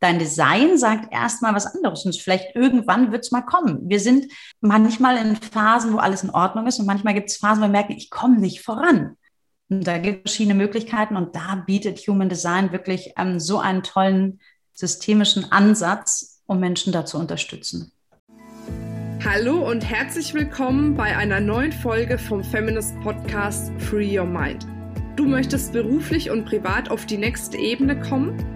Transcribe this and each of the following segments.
dein Design sagt erstmal was anderes und vielleicht irgendwann wird es mal kommen. Wir sind manchmal in Phasen, wo alles in Ordnung ist und manchmal gibt es Phasen, wo wir merken, ich komme nicht voran. Und da gibt es verschiedene Möglichkeiten und da bietet Human Design wirklich ähm, so einen tollen systemischen Ansatz, um Menschen da zu unterstützen. Hallo und herzlich willkommen bei einer neuen Folge vom Feminist Podcast Free Your Mind. Du möchtest beruflich und privat auf die nächste Ebene kommen?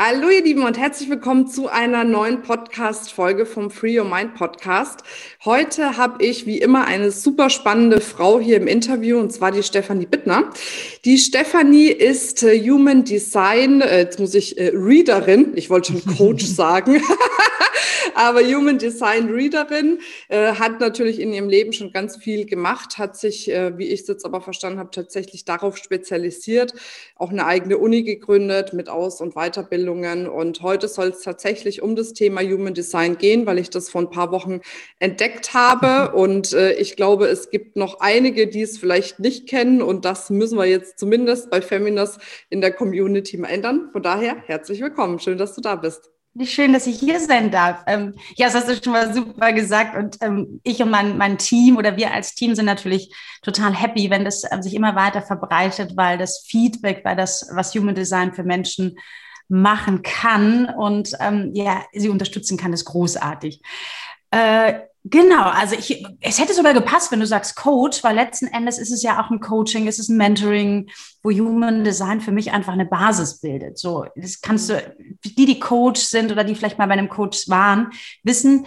Hallo ihr Lieben und herzlich willkommen zu einer neuen Podcast-Folge vom Free Your Mind Podcast. Heute habe ich wie immer eine super spannende Frau hier im Interview und zwar die Stefanie Bittner. Die Stefanie ist äh, Human Design, äh, jetzt muss ich äh, Readerin, ich wollte schon Coach sagen, aber Human Design Readerin, äh, hat natürlich in ihrem Leben schon ganz viel gemacht, hat sich, äh, wie ich es jetzt aber verstanden habe, tatsächlich darauf spezialisiert, auch eine eigene Uni gegründet mit Aus- und Weiterbildungen. Und heute soll es tatsächlich um das Thema Human Design gehen, weil ich das vor ein paar Wochen entdeckt habe. Und äh, ich glaube, es gibt noch einige, die es vielleicht nicht kennen. Und das müssen wir jetzt zumindest bei Feminas in der Community mal ändern. Von daher herzlich willkommen. Schön, dass du da bist. Wie schön, dass ich hier sein darf. Ähm, ja, das hast du schon mal super gesagt. Und ähm, ich und mein, mein Team oder wir als Team sind natürlich total happy, wenn das ähm, sich immer weiter verbreitet, weil das Feedback, weil das, was Human Design für Menschen machen kann und ähm, ja, sie unterstützen kann, ist großartig. Äh, Genau, also ich, es hätte sogar gepasst, wenn du sagst Coach, weil letzten Endes ist es ja auch ein Coaching, es ist ein Mentoring, wo Human Design für mich einfach eine Basis bildet. So, das kannst du, die, die Coach sind oder die vielleicht mal bei einem Coach waren, wissen,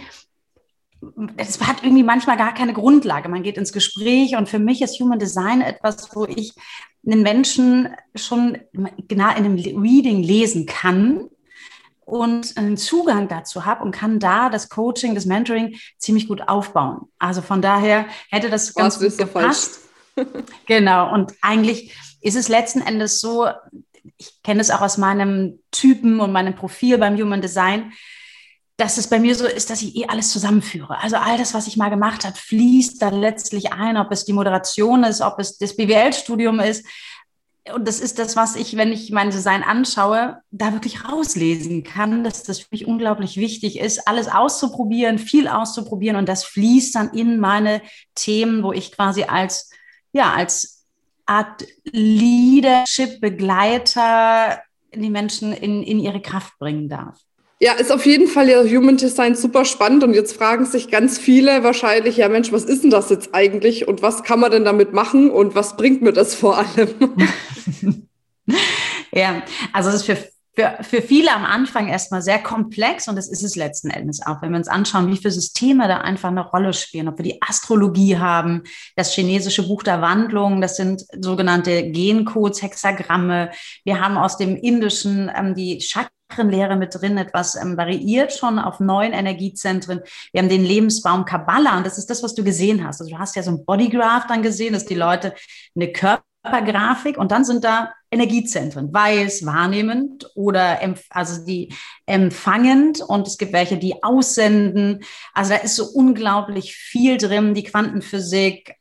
es hat irgendwie manchmal gar keine Grundlage. Man geht ins Gespräch und für mich ist Human Design etwas, wo ich einen Menschen schon genau in einem Reading lesen kann und einen Zugang dazu habe und kann da das Coaching, das Mentoring ziemlich gut aufbauen. Also von daher hätte das ganz Was gut gepasst. genau. Und eigentlich ist es letzten Endes so, ich kenne es auch aus meinem Typen und meinem Profil beim Human Design, dass es bei mir so ist, dass ich eh alles zusammenführe. Also all das, was ich mal gemacht habe, fließt da letztlich ein, ob es die Moderation ist, ob es das BWL-Studium ist, und das ist das, was ich, wenn ich mein Design anschaue, da wirklich rauslesen kann, dass das für mich unglaublich wichtig ist, alles auszuprobieren, viel auszuprobieren und das fließt dann in meine Themen, wo ich quasi als, ja, als Art Leadership-Begleiter die Menschen in, in ihre Kraft bringen darf. Ja, ist auf jeden Fall ja Human Design super spannend und jetzt fragen sich ganz viele wahrscheinlich, ja Mensch, was ist denn das jetzt eigentlich und was kann man denn damit machen und was bringt mir das vor allem? ja, also es ist für, für, für viele am Anfang erstmal sehr komplex und das ist es letzten Endes auch, wenn wir uns anschauen, wie viele Systeme da einfach eine Rolle spielen, ob wir die Astrologie haben, das chinesische Buch der Wandlung, das sind sogenannte Gencodes, Hexagramme, wir haben aus dem Indischen ähm, die Chakra Chakrenlehre mit drin, etwas ähm, variiert schon auf neun Energiezentren. Wir haben den Lebensbaum Kabbalah und das ist das, was du gesehen hast. Also du hast ja so ein Bodygraph dann gesehen, dass die Leute eine Körpergrafik und dann sind da Energiezentren, weiß, wahrnehmend oder also die empfangend und es gibt welche, die aussenden. Also da ist so unglaublich viel drin, die Quantenphysik,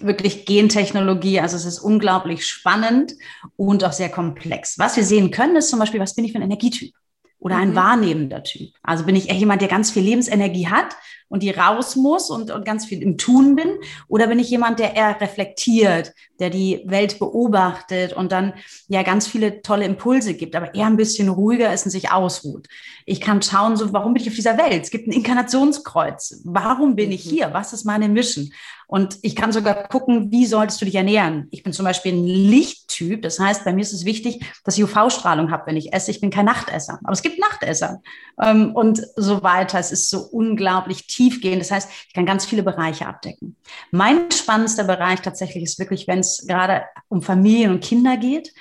wirklich Gentechnologie. Also es ist unglaublich spannend und auch sehr komplex. Was wir sehen können, ist zum Beispiel, was bin ich für ein Energietyp? Oder ein mhm. wahrnehmender Typ. Also bin ich eher jemand, der ganz viel Lebensenergie hat und die raus muss und, und ganz viel im Tun bin? Oder bin ich jemand, der eher reflektiert, der die Welt beobachtet und dann ja ganz viele tolle Impulse gibt, aber eher ein bisschen ruhiger ist und sich ausruht? Ich kann schauen, so, warum bin ich auf dieser Welt? Es gibt ein Inkarnationskreuz. Warum bin ich mhm. hier? Was ist meine Mission? Und ich kann sogar gucken, wie solltest du dich ernähren? Ich bin zum Beispiel ein Lichttyp. Das heißt, bei mir ist es wichtig, dass ich UV-Strahlung habe, wenn ich esse. Ich bin kein Nachtesser. Aber es gibt Nachtesser ähm, und so weiter. Es ist so unglaublich tiefgehend. Das heißt, ich kann ganz viele Bereiche abdecken. Mein spannendster Bereich tatsächlich ist wirklich, wenn es gerade um Familien und Kinder geht.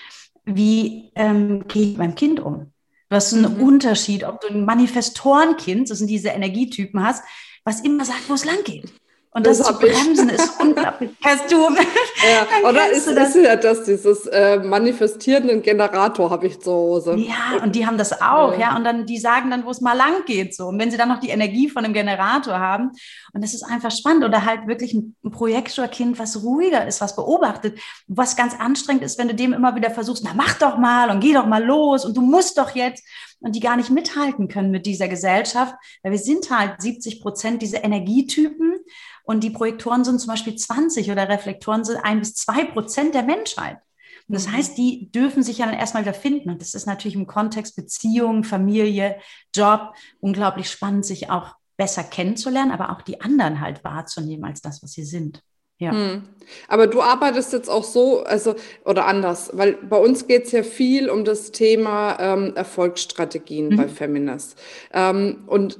Wie ähm, gehe ich mit meinem Kind um? Du hast einen mhm. Unterschied, ob du ein Manifestorenkind, das sind diese Energietypen hast, was immer sagt, wo es lang geht. Und das, das zu bremsen ist unglaublich. Hast du? Ja, oder ist, das? ist ja das, dieses äh, manifestierenden Generator habe ich zu Hause. Ja, und die haben das auch, ja. ja. Und dann, die sagen dann, wo es mal lang geht, so. Und wenn sie dann noch die Energie von einem Generator haben, und das ist einfach spannend. Oder halt wirklich ein, ein Projektorkind, was ruhiger ist, was beobachtet, was ganz anstrengend ist, wenn du dem immer wieder versuchst, na mach doch mal und geh doch mal los und du musst doch jetzt und die gar nicht mithalten können mit dieser Gesellschaft, weil wir sind halt 70 Prozent diese Energietypen und die Projektoren sind zum Beispiel 20 oder Reflektoren sind ein bis zwei Prozent der Menschheit. Und das mhm. heißt, die dürfen sich ja dann erstmal wieder finden. Und das ist natürlich im Kontext Beziehung, Familie, Job unglaublich spannend, sich auch besser kennenzulernen, aber auch die anderen halt wahrzunehmen als das, was sie sind. Ja. Hm. Aber du arbeitest jetzt auch so, also oder anders, weil bei uns geht es ja viel um das Thema ähm, Erfolgsstrategien mhm. bei Feminist. Ähm, und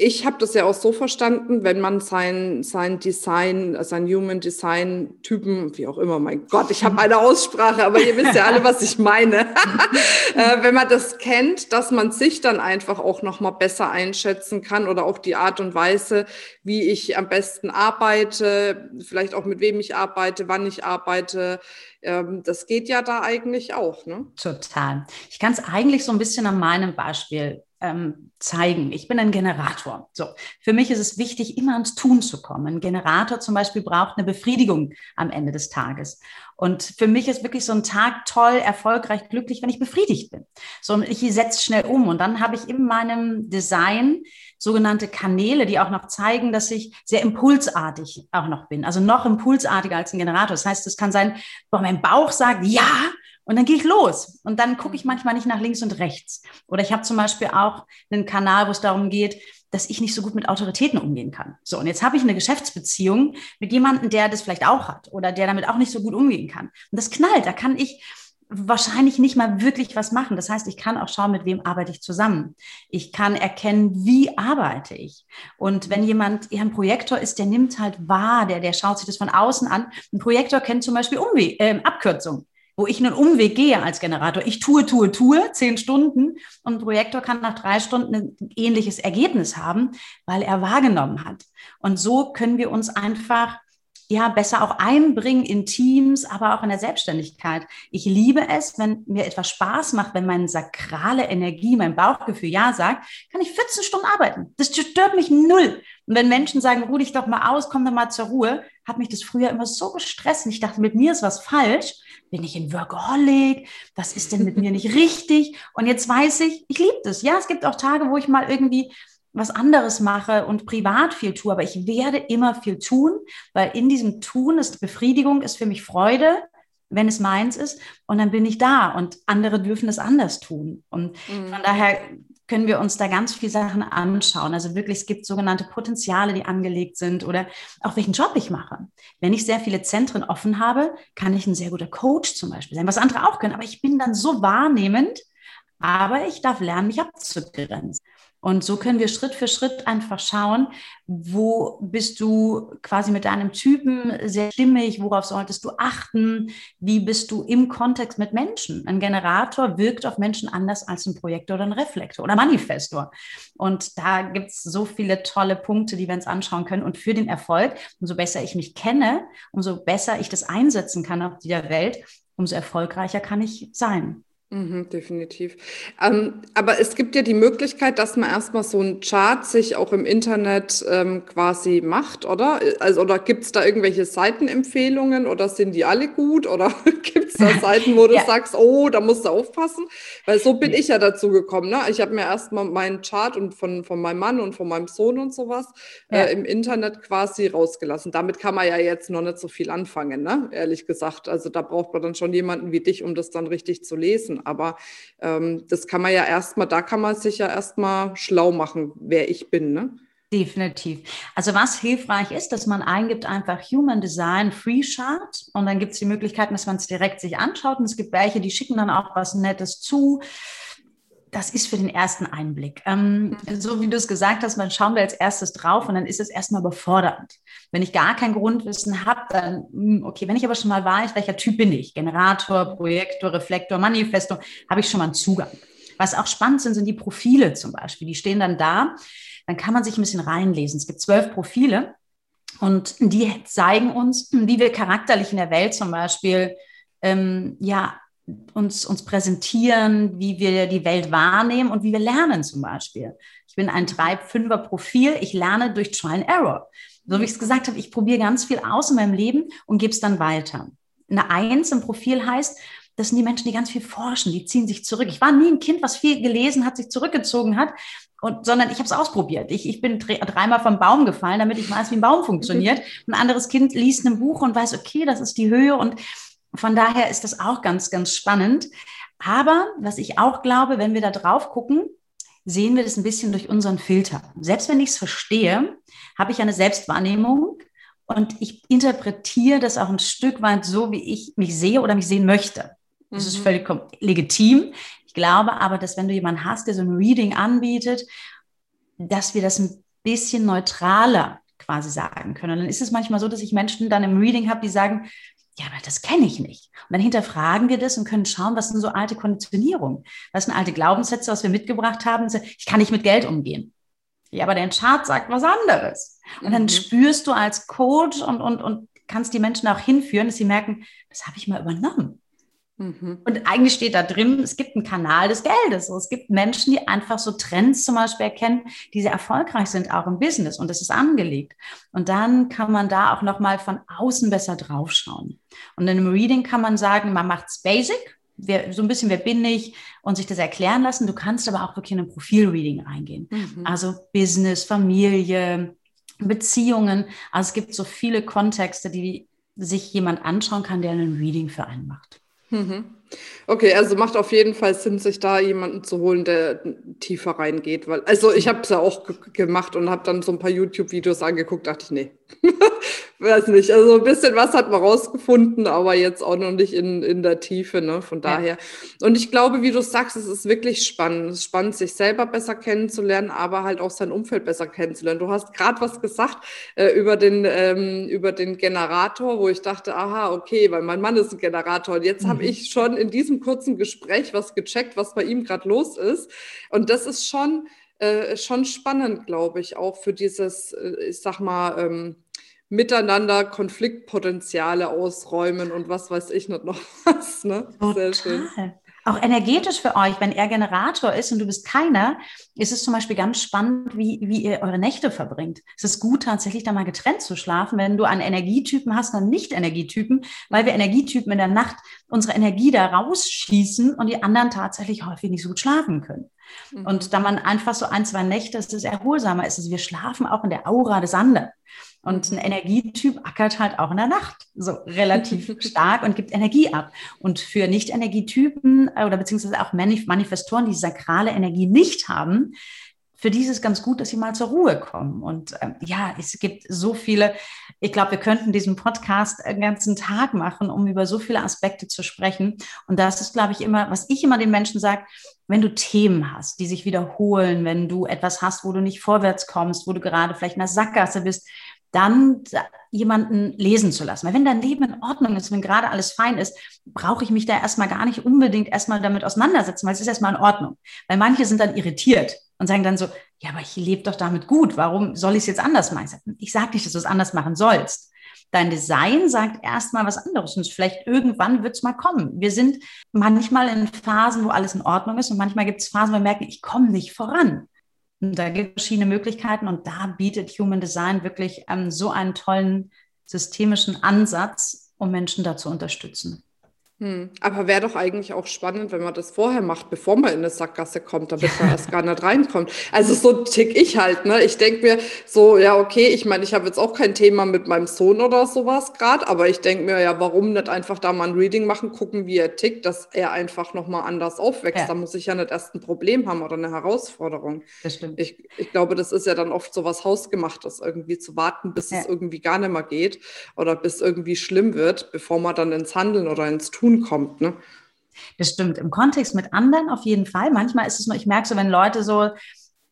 ich habe das ja auch so verstanden, wenn man sein, sein Design, sein Human Design Typen, wie auch immer, mein Gott, ich habe eine Aussprache, aber ihr wisst ja alle, was ich meine. äh, wenn man das kennt, dass man sich dann einfach auch nochmal besser einschätzen kann oder auch die Art und Weise, wie ich am besten arbeite, vielleicht auch mit wem ich arbeite, wann ich arbeite. Ähm, das geht ja da eigentlich auch, ne? Total. Ich kann es eigentlich so ein bisschen an meinem Beispiel ähm, zeigen. Ich bin ein Generator. So, für mich ist es wichtig, immer ans Tun zu kommen. Ein Generator zum Beispiel braucht eine Befriedigung am Ende des Tages. Und für mich ist wirklich so ein Tag toll, erfolgreich, glücklich, wenn ich befriedigt bin. So, ich setze schnell um. Und dann habe ich in meinem Design sogenannte Kanäle, die auch noch zeigen, dass ich sehr impulsartig auch noch bin. Also noch impulsartiger als ein Generator. Das heißt, es kann sein, boah, mein Bauch sagt ja, und dann gehe ich los. Und dann gucke ich mhm. manchmal nicht nach links und rechts. Oder ich habe zum Beispiel auch einen Kanal, wo es darum geht, dass ich nicht so gut mit Autoritäten umgehen kann. So, und jetzt habe ich eine Geschäftsbeziehung mit jemandem, der das vielleicht auch hat oder der damit auch nicht so gut umgehen kann. Und das knallt, da kann ich wahrscheinlich nicht mal wirklich was machen. Das heißt, ich kann auch schauen, mit wem arbeite ich zusammen. Ich kann erkennen, wie arbeite ich. Und wenn jemand eher ein Projektor ist, der nimmt halt wahr, der, der schaut sich das von außen an. Ein Projektor kennt zum Beispiel Umwe äh, Abkürzungen wo ich einen Umweg gehe als Generator. Ich tue, tue, tue, zehn Stunden und ein Projektor kann nach drei Stunden ein ähnliches Ergebnis haben, weil er wahrgenommen hat. Und so können wir uns einfach ja besser auch einbringen in Teams, aber auch in der Selbstständigkeit. Ich liebe es, wenn mir etwas Spaß macht, wenn meine sakrale Energie, mein Bauchgefühl ja sagt, kann ich 14 Stunden arbeiten. Das stört mich null. Und wenn Menschen sagen, ruh dich doch mal aus, komm doch mal zur Ruhe, hat mich das früher immer so gestresst. Und ich dachte, mit mir ist was falsch bin ich ein Workaholic? Was ist denn mit mir nicht richtig? Und jetzt weiß ich, ich liebe das. Ja, es gibt auch Tage, wo ich mal irgendwie was anderes mache und privat viel tue, aber ich werde immer viel tun, weil in diesem Tun ist Befriedigung, ist für mich Freude, wenn es meins ist, und dann bin ich da und andere dürfen es anders tun. Und mhm. von daher können wir uns da ganz viele Sachen anschauen. Also wirklich, es gibt sogenannte Potenziale, die angelegt sind oder auch welchen Job ich mache. Wenn ich sehr viele Zentren offen habe, kann ich ein sehr guter Coach zum Beispiel sein, was andere auch können. Aber ich bin dann so wahrnehmend, aber ich darf lernen, mich abzugrenzen. Und so können wir Schritt für Schritt einfach schauen, wo bist du quasi mit deinem Typen sehr stimmig, worauf solltest du achten, wie bist du im Kontext mit Menschen. Ein Generator wirkt auf Menschen anders als ein Projektor oder ein Reflektor oder Manifestor. Und da gibt es so viele tolle Punkte, die wir uns anschauen können. Und für den Erfolg, umso besser ich mich kenne, umso besser ich das einsetzen kann auf dieser Welt, umso erfolgreicher kann ich sein. Mhm, definitiv. Ähm, aber es gibt ja die Möglichkeit, dass man erstmal so einen Chart sich auch im Internet ähm, quasi macht, oder? Also, oder gibt es da irgendwelche Seitenempfehlungen oder sind die alle gut? Oder gibt es da Seiten, wo du ja. sagst, oh, da musst du aufpassen? Weil so bin ich ja dazu gekommen. Ne? Ich habe mir erstmal meinen Chart und von, von meinem Mann und von meinem Sohn und sowas ja. äh, im Internet quasi rausgelassen. Damit kann man ja jetzt noch nicht so viel anfangen, ne? ehrlich gesagt. Also da braucht man dann schon jemanden wie dich, um das dann richtig zu lesen. Aber ähm, das kann man ja erstmal, da kann man sich ja erstmal schlau machen, wer ich bin. Ne? Definitiv. Also was hilfreich ist, dass man eingibt einfach Human Design Free Chart und dann gibt es die Möglichkeiten, dass man es direkt sich anschaut und es gibt welche, die schicken dann auch was Nettes zu das ist für den ersten Einblick. Ähm, so wie du es gesagt hast, man schauen wir als erstes drauf und dann ist es erstmal befordernd. Wenn ich gar kein Grundwissen habe, dann, hm, okay, wenn ich aber schon mal weiß, welcher Typ bin ich, Generator, Projektor, Reflektor, Manifestor, habe ich schon mal einen Zugang. Was auch spannend sind, sind die Profile zum Beispiel. Die stehen dann da. Dann kann man sich ein bisschen reinlesen. Es gibt zwölf Profile Und die zeigen uns, wie wir charakterlich in der Welt zum Beispiel ähm, ja, uns, uns präsentieren, wie wir die Welt wahrnehmen und wie wir lernen zum Beispiel. Ich bin ein Treib-Fünfer-Profil. Ich lerne durch Trial and Error. So wie ich es gesagt habe, ich probiere ganz viel aus in meinem Leben und gebe es dann weiter. Eine Eins im Profil heißt, das sind die Menschen, die ganz viel forschen, die ziehen sich zurück. Ich war nie ein Kind, was viel gelesen hat, sich zurückgezogen hat, und, sondern ich habe es ausprobiert. Ich, ich bin dreimal vom Baum gefallen, damit ich weiß, wie ein Baum funktioniert. Ein anderes Kind liest ein Buch und weiß, okay, das ist die Höhe. Und von daher ist das auch ganz, ganz spannend. Aber was ich auch glaube, wenn wir da drauf gucken, sehen wir das ein bisschen durch unseren Filter. Selbst wenn ich es verstehe, habe ich eine Selbstwahrnehmung und ich interpretiere das auch ein Stück weit so, wie ich mich sehe oder mich sehen möchte. Das mhm. ist völlig legitim. Ich glaube aber, dass wenn du jemanden hast, der so ein Reading anbietet, dass wir das ein bisschen neutraler quasi sagen können. Und dann ist es manchmal so, dass ich Menschen dann im Reading habe, die sagen, ja, aber das kenne ich nicht. Und dann hinterfragen wir das und können schauen, was sind so alte Konditionierungen? Was sind alte Glaubenssätze, was wir mitgebracht haben? Ich kann nicht mit Geld umgehen. Ja, aber dein Chart sagt was anderes. Und dann mhm. spürst du als Coach und, und, und kannst die Menschen auch hinführen, dass sie merken, das habe ich mal übernommen. Mhm. Und eigentlich steht da drin, es gibt einen Kanal des Geldes. Es gibt Menschen, die einfach so Trends zum Beispiel erkennen, die sehr erfolgreich sind, auch im Business. Und das ist angelegt. Und dann kann man da auch nochmal von außen besser draufschauen. Und in einem Reading kann man sagen, man macht es basic, wer, so ein bisschen, wer bin ich und sich das erklären lassen. Du kannst aber auch wirklich in ein Profilreading reingehen. Mhm. Also Business, Familie, Beziehungen. Also es gibt so viele Kontexte, die sich jemand anschauen kann, der ein Reading für einen macht. Mhm. Okay, also macht auf jeden Fall Sinn, sich da jemanden zu holen, der tiefer reingeht. Weil, also ich habe es ja auch gemacht und habe dann so ein paar YouTube-Videos angeguckt, dachte ich, nee, weiß nicht. Also ein bisschen was hat man rausgefunden, aber jetzt auch noch nicht in, in der Tiefe, ne? Von daher. Ja. Und ich glaube, wie du sagst, es ist wirklich spannend. Es ist spannend, sich selber besser kennenzulernen, aber halt auch sein Umfeld besser kennenzulernen. Du hast gerade was gesagt äh, über, den, ähm, über den Generator, wo ich dachte, aha, okay, weil mein Mann ist ein Generator. Und jetzt mhm. habe ich schon in diesem kurzen Gespräch was gecheckt, was bei ihm gerade los ist. Und das ist schon, äh, schon spannend, glaube ich, auch für dieses, äh, ich sag mal, ähm, miteinander Konfliktpotenziale ausräumen und was weiß ich nicht noch was. Ne? Sehr schön. Auch energetisch für euch, wenn er Generator ist und du bist keiner, ist es zum Beispiel ganz spannend, wie, wie ihr eure Nächte verbringt. Es ist gut, tatsächlich da mal getrennt zu schlafen, wenn du einen Energietypen hast, dann Nicht-Energietypen, weil wir Energietypen in der Nacht unsere Energie da rausschießen und die anderen tatsächlich häufig nicht so gut schlafen können. Mhm. Und da man einfach so ein, zwei Nächte, dass es erholsamer ist. Also wir schlafen auch in der Aura des anderen. Und ein Energietyp ackert halt auch in der Nacht so relativ stark und gibt Energie ab. Und für Nicht-Energietypen äh, oder beziehungsweise auch Manifestoren, die sakrale Energie nicht haben, für die ist es ganz gut, dass sie mal zur Ruhe kommen. Und ähm, ja, es gibt so viele, ich glaube, wir könnten diesen Podcast einen ganzen Tag machen, um über so viele Aspekte zu sprechen. Und das ist, glaube ich, immer, was ich immer den Menschen sage, wenn du Themen hast, die sich wiederholen, wenn du etwas hast, wo du nicht vorwärts kommst, wo du gerade vielleicht in der Sackgasse bist, dann jemanden lesen zu lassen. Weil wenn dein Leben in Ordnung ist, wenn gerade alles fein ist, brauche ich mich da erstmal gar nicht unbedingt erstmal damit auseinandersetzen, weil es ist erstmal in Ordnung. Weil manche sind dann irritiert und sagen dann so, ja, aber ich lebe doch damit gut, warum soll ich es jetzt anders machen? Ich sage nicht, dass du es anders machen sollst. Dein Design sagt erstmal was anderes und vielleicht irgendwann wird es mal kommen. Wir sind manchmal in Phasen, wo alles in Ordnung ist und manchmal gibt es Phasen, wo wir merken, ich komme nicht voran. Und da gibt es verschiedene Möglichkeiten und da bietet Human Design wirklich ähm, so einen tollen systemischen Ansatz, um Menschen da zu unterstützen. Hm. Aber wäre doch eigentlich auch spannend, wenn man das vorher macht, bevor man in eine Sackgasse kommt, damit man erst gar nicht reinkommt. Also so tick ich halt, ne? Ich denke mir so, ja, okay, ich meine, ich habe jetzt auch kein Thema mit meinem Sohn oder sowas gerade, aber ich denke mir, ja, warum nicht einfach da mal ein Reading machen, gucken, wie er tickt, dass er einfach nochmal anders aufwächst. Ja. Da muss ich ja nicht erst ein Problem haben oder eine Herausforderung. Das stimmt. Ich, ich glaube, das ist ja dann oft so was Hausgemachtes, irgendwie zu warten, bis ja. es irgendwie gar nicht mehr geht oder bis irgendwie schlimm wird, bevor man dann ins Handeln oder ins Tun Tun kommt. Ne? Das stimmt. Im Kontext mit anderen auf jeden Fall. Manchmal ist es nur, ich merke so, wenn Leute so,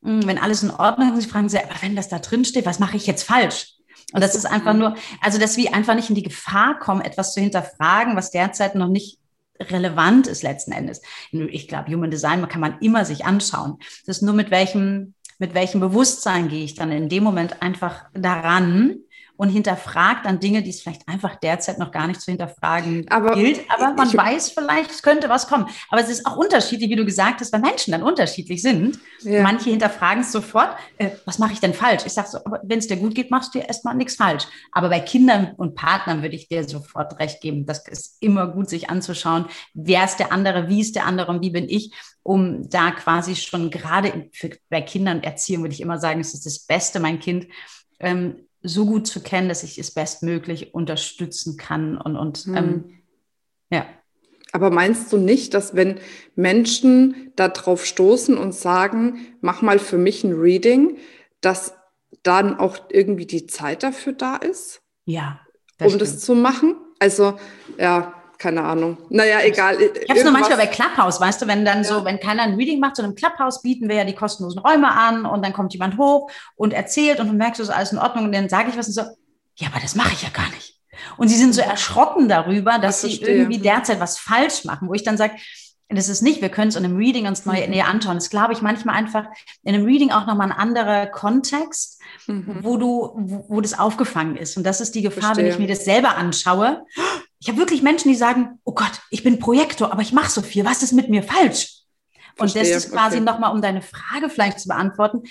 hm, wenn alles in Ordnung ist, sie fragen sie, aber wenn das da drin steht, was mache ich jetzt falsch? Und das ist einfach nur, also dass wir einfach nicht in die Gefahr kommen, etwas zu hinterfragen, was derzeit noch nicht relevant ist letzten Endes. Ich glaube, Human Design kann man immer sich anschauen. Das ist nur mit welchem, mit welchem Bewusstsein gehe ich dann in dem Moment einfach daran und hinterfragt dann Dinge, die es vielleicht einfach derzeit noch gar nicht zu hinterfragen aber gilt. Aber man weiß vielleicht, es könnte was kommen. Aber es ist auch unterschiedlich, wie du gesagt hast, weil Menschen dann unterschiedlich sind. Ja. Manche hinterfragen es sofort, äh, was mache ich denn falsch? Ich sage so, wenn es dir gut geht, machst du dir erstmal nichts falsch. Aber bei Kindern und Partnern würde ich dir sofort recht geben. Das ist immer gut, sich anzuschauen, wer ist der andere, wie ist der andere und wie bin ich, um da quasi schon gerade für, bei Kindern Erziehung würde ich immer sagen, es ist das Beste, mein Kind ähm, so gut zu kennen, dass ich es bestmöglich unterstützen kann und, und mhm. ähm, ja. Aber meinst du nicht, dass wenn Menschen darauf stoßen und sagen, mach mal für mich ein Reading, dass dann auch irgendwie die Zeit dafür da ist? Ja. Das um stimmt. das zu machen? Also, ja, keine Ahnung. Naja, egal. Ich habe es nur manchmal bei Clubhouse, weißt du, wenn dann ja. so, wenn keiner ein Reading macht, so einem Clubhouse bieten wir ja die kostenlosen Räume an und dann kommt jemand hoch und erzählt und du merkst, es ist alles in Ordnung und dann sage ich was und so, ja, aber das mache ich ja gar nicht. Und sie sind so erschrocken darüber, dass sie irgendwie derzeit was falsch machen, wo ich dann sage, das ist nicht, wir können es in einem Reading uns neu, mhm. näher anschauen. Das glaube ich manchmal einfach in einem Reading auch nochmal ein anderer Kontext, mhm. wo du, wo, wo, das aufgefangen ist. Und das ist die Gefahr, Verstehe. wenn ich mir das selber anschaue. Ich habe wirklich Menschen, die sagen, oh Gott, ich bin Projektor, aber ich mache so viel. Was ist mit mir falsch? Und Verstehe. das ist quasi okay. nochmal, um deine Frage vielleicht zu beantworten.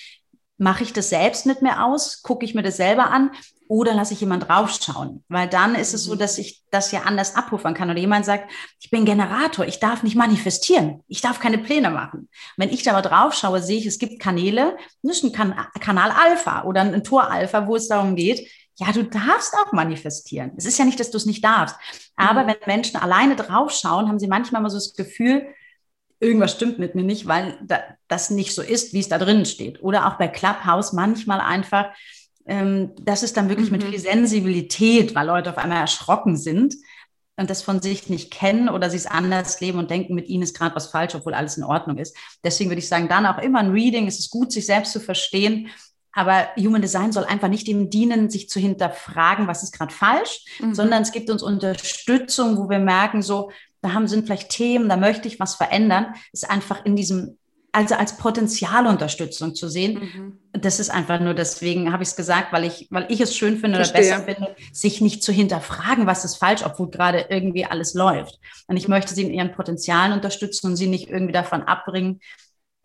Mache ich das selbst nicht mehr aus? Gucke ich mir das selber an? oder lasse ich jemand draufschauen? Weil dann ist es so, mhm. dass ich das ja anders abrufen kann. Oder jemand sagt, ich bin Generator, ich darf nicht manifestieren, ich darf keine Pläne machen. Wenn ich da mal draufschaue, sehe ich, es gibt Kanäle, das ist ein kan Kanal Alpha oder ein Tor Alpha, wo es darum geht, ja, du darfst auch manifestieren. Es ist ja nicht, dass du es nicht darfst. Aber mhm. wenn Menschen alleine draufschauen, haben sie manchmal mal so das Gefühl, irgendwas stimmt mit mir nicht, weil das nicht so ist, wie es da drin steht. Oder auch bei Clubhouse manchmal einfach, ähm, das ist dann wirklich mhm. mit viel Sensibilität, weil Leute auf einmal erschrocken sind und das von sich nicht kennen oder sie es anders leben und denken, mit ihnen ist gerade was falsch, obwohl alles in Ordnung ist. Deswegen würde ich sagen, dann auch immer ein Reading. Es ist gut, sich selbst zu verstehen. Aber Human Design soll einfach nicht dem dienen, sich zu hinterfragen, was ist gerade falsch, mhm. sondern es gibt uns Unterstützung, wo wir merken, so, da haben, sind vielleicht Themen, da möchte ich was verändern, ist einfach in diesem also als Potenzialunterstützung zu sehen. Mhm. Das ist einfach nur deswegen habe ich es gesagt, weil ich, weil ich es schön finde Verstehe. oder besser finde, sich nicht zu hinterfragen, was ist falsch, obwohl gerade irgendwie alles läuft. Und ich möchte sie in ihren Potenzialen unterstützen und sie nicht irgendwie davon abbringen,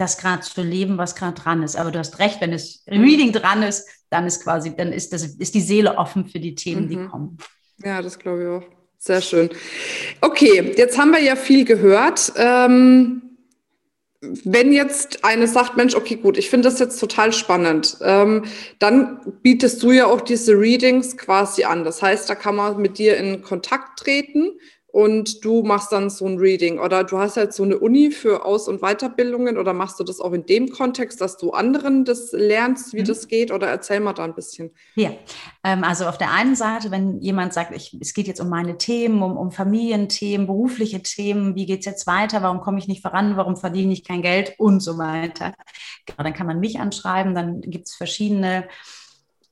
das gerade zu leben, was gerade dran ist. Aber du hast recht, wenn es Reading dran ist, dann ist quasi, dann ist das, ist die Seele offen für die Themen, mhm. die kommen. Ja, das glaube ich auch. Sehr schön. Okay, jetzt haben wir ja viel gehört. Ähm wenn jetzt eine sagt, Mensch, okay, gut, ich finde das jetzt total spannend, ähm, dann bietest du ja auch diese Readings quasi an. Das heißt, da kann man mit dir in Kontakt treten und du machst dann so ein Reading oder du hast halt so eine Uni für Aus- und Weiterbildungen oder machst du das auch in dem Kontext, dass du anderen das lernst, wie mhm. das geht oder erzähl mal da ein bisschen. Ja, ähm, also auf der einen Seite, wenn jemand sagt, ich, es geht jetzt um meine Themen, um, um Familienthemen, berufliche Themen, wie geht es jetzt weiter, warum komme ich nicht voran, warum verdiene ich kein Geld und so weiter. Genau, dann kann man mich anschreiben, dann gibt es verschiedene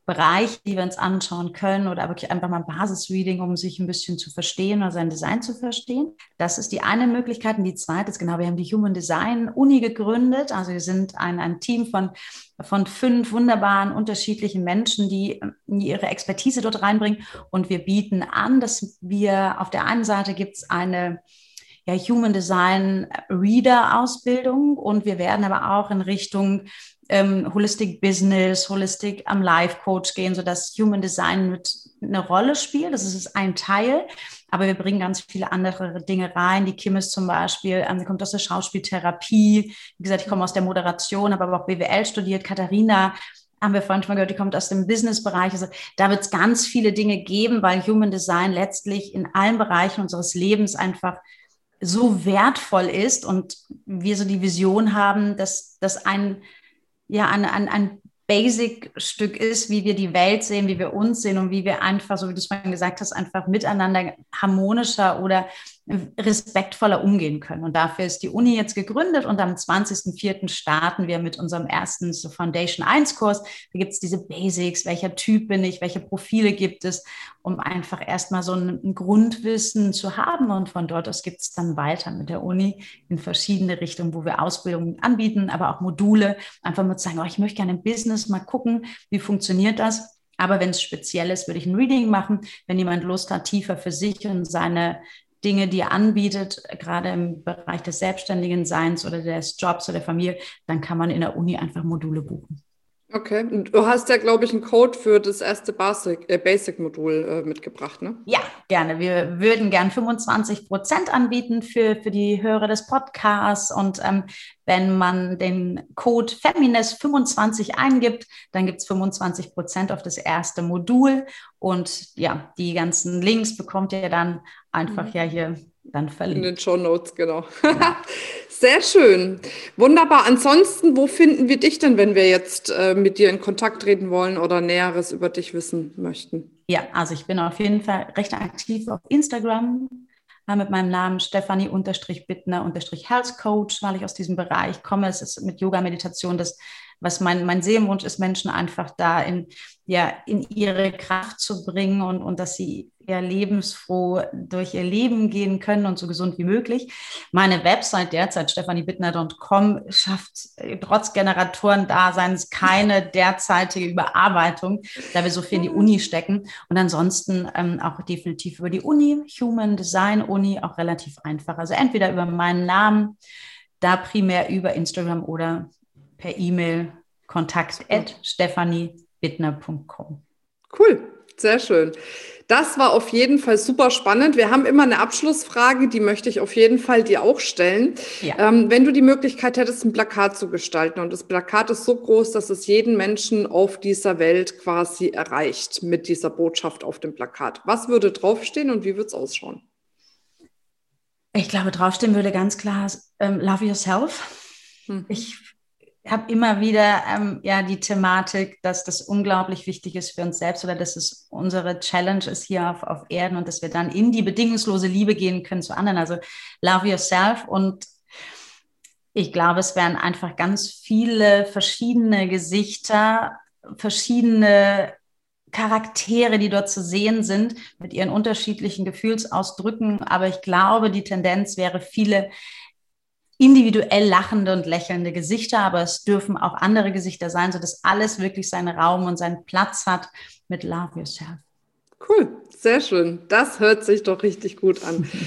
Bereich, die wir uns anschauen können oder wirklich einfach mal ein Basisreading, um sich ein bisschen zu verstehen oder sein Design zu verstehen. Das ist die eine Möglichkeit. Und die zweite ist genau, wir haben die Human Design Uni gegründet. Also wir sind ein, ein Team von, von fünf wunderbaren unterschiedlichen Menschen, die ihre Expertise dort reinbringen. Und wir bieten an, dass wir auf der einen Seite gibt es eine ja, Human Design Reader Ausbildung und wir werden aber auch in Richtung ähm, Holistic Business, Holistic am Life Coach gehen, sodass Human Design mit eine Rolle spielt. Das ist ein Teil. Aber wir bringen ganz viele andere Dinge rein. Die Kim ist zum Beispiel, ähm, sie kommt aus der Schauspieltherapie. Wie gesagt, ich komme aus der Moderation, habe aber auch BWL studiert. Katharina haben wir vorhin schon mal gehört, die kommt aus dem Business-Bereich. Also da wird es ganz viele Dinge geben, weil Human Design letztlich in allen Bereichen unseres Lebens einfach so wertvoll ist und wir so die Vision haben, dass, dass ein ja ein, ein, ein Basic-Stück ist, wie wir die Welt sehen, wie wir uns sehen und wie wir einfach, so wie du es vorhin gesagt hast, einfach miteinander harmonischer oder respektvoller umgehen können. Und dafür ist die Uni jetzt gegründet und am 20.04. starten wir mit unserem ersten so Foundation 1 Kurs. Da gibt es diese Basics, welcher Typ bin ich, welche Profile gibt es, um einfach erstmal so ein, Grundwissen zu haben. Und von dort aus gibt es dann weiter mit der Uni in verschiedene Richtungen, wo wir Ausbildungen anbieten, aber auch Module, einfach mal sagen, oh, ich möchte gerne im Business mal gucken, wie funktioniert das Aber wenn es speziell ist, würde ich ein Reading machen. Wenn jemand Lust hat, tiefer für sich und seine Dinge, die er anbietet, gerade im Bereich des selbstständigen Seins oder des Jobs oder der Familie, dann kann man in der Uni einfach Module buchen. Okay, und du hast ja, glaube ich, einen Code für das erste Basic-Modul äh, Basic äh, mitgebracht, ne? Ja, gerne. Wir würden gern 25 Prozent anbieten für, für die Hörer des Podcasts. Und ähm, wenn man den Code Feminist25 eingibt, dann gibt es 25 Prozent auf das erste Modul. Und ja, die ganzen Links bekommt ihr dann einfach mhm. ja hier dann verlinkt. In den Show Notes, genau. Ja. Sehr schön. Wunderbar. Ansonsten, wo finden wir dich denn, wenn wir jetzt äh, mit dir in Kontakt treten wollen oder Näheres über dich wissen möchten? Ja, also ich bin auf jeden Fall recht aktiv auf Instagram äh, mit meinem Namen Stefanie-Bittner-Health Coach, weil ich aus diesem Bereich komme. Es ist mit Yoga, Meditation das was mein, mein Seelenwunsch ist, Menschen einfach da in, ja, in ihre Kraft zu bringen und, und dass sie eher lebensfroh durch ihr Leben gehen können und so gesund wie möglich. Meine Website derzeit, stefaniebittner.com, schafft äh, trotz Generatoren-Daseins keine derzeitige Überarbeitung, da wir so viel in die Uni stecken. Und ansonsten ähm, auch definitiv über die Uni, Human Design Uni, auch relativ einfach. Also entweder über meinen Namen, da primär über Instagram oder per E-Mail kontakt stephaniebittner.com. Cool, sehr schön. Das war auf jeden Fall super spannend. Wir haben immer eine Abschlussfrage, die möchte ich auf jeden Fall dir auch stellen. Ja. Ähm, wenn du die Möglichkeit hättest, ein Plakat zu gestalten und das Plakat ist so groß, dass es jeden Menschen auf dieser Welt quasi erreicht mit dieser Botschaft auf dem Plakat. Was würde draufstehen und wie würde es ausschauen? Ich glaube, draufstehen würde ganz klar ähm, Love Yourself. Hm. Ich habe immer wieder ähm, ja die Thematik, dass das unglaublich wichtig ist für uns selbst oder dass es unsere Challenge ist hier auf, auf Erden und dass wir dann in die bedingungslose Liebe gehen können zu anderen. Also love yourself und ich glaube, es werden einfach ganz viele verschiedene Gesichter, verschiedene Charaktere, die dort zu sehen sind, mit ihren unterschiedlichen Gefühlsausdrücken. Aber ich glaube, die Tendenz wäre, viele individuell lachende und lächelnde Gesichter, aber es dürfen auch andere Gesichter sein, sodass alles wirklich seinen Raum und seinen Platz hat mit Love Yourself. Cool, sehr schön. Das hört sich doch richtig gut an.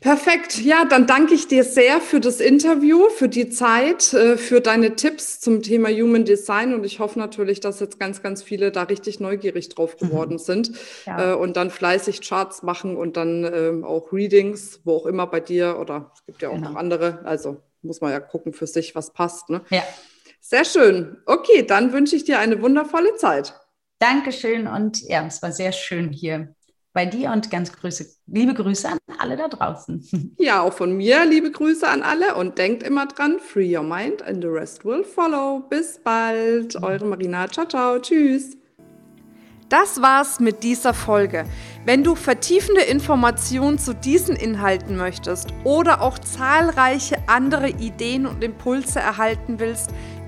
Perfekt. Ja, dann danke ich dir sehr für das Interview, für die Zeit, äh, für deine Tipps zum Thema Human Design. Und ich hoffe natürlich, dass jetzt ganz, ganz viele da richtig neugierig drauf mhm. geworden mhm. sind ja. Äh, und dann fleißig Charts machen und dann ähm, auch Readings, wo auch immer bei dir oder es gibt ja auch genau. noch andere. Also muss man ja gucken für sich, was passt. Ne? Ja. Sehr schön. Okay, dann wünsche ich dir eine wundervolle Zeit. Dankeschön und ja, es war sehr schön hier bei dir und ganz Grüße, liebe Grüße an alle da draußen. Ja, auch von mir liebe Grüße an alle und denkt immer dran, free your mind and the rest will follow. Bis bald, eure Marina. Ciao, ciao, tschüss. Das war's mit dieser Folge. Wenn du vertiefende Informationen zu diesen Inhalten möchtest oder auch zahlreiche andere Ideen und Impulse erhalten willst,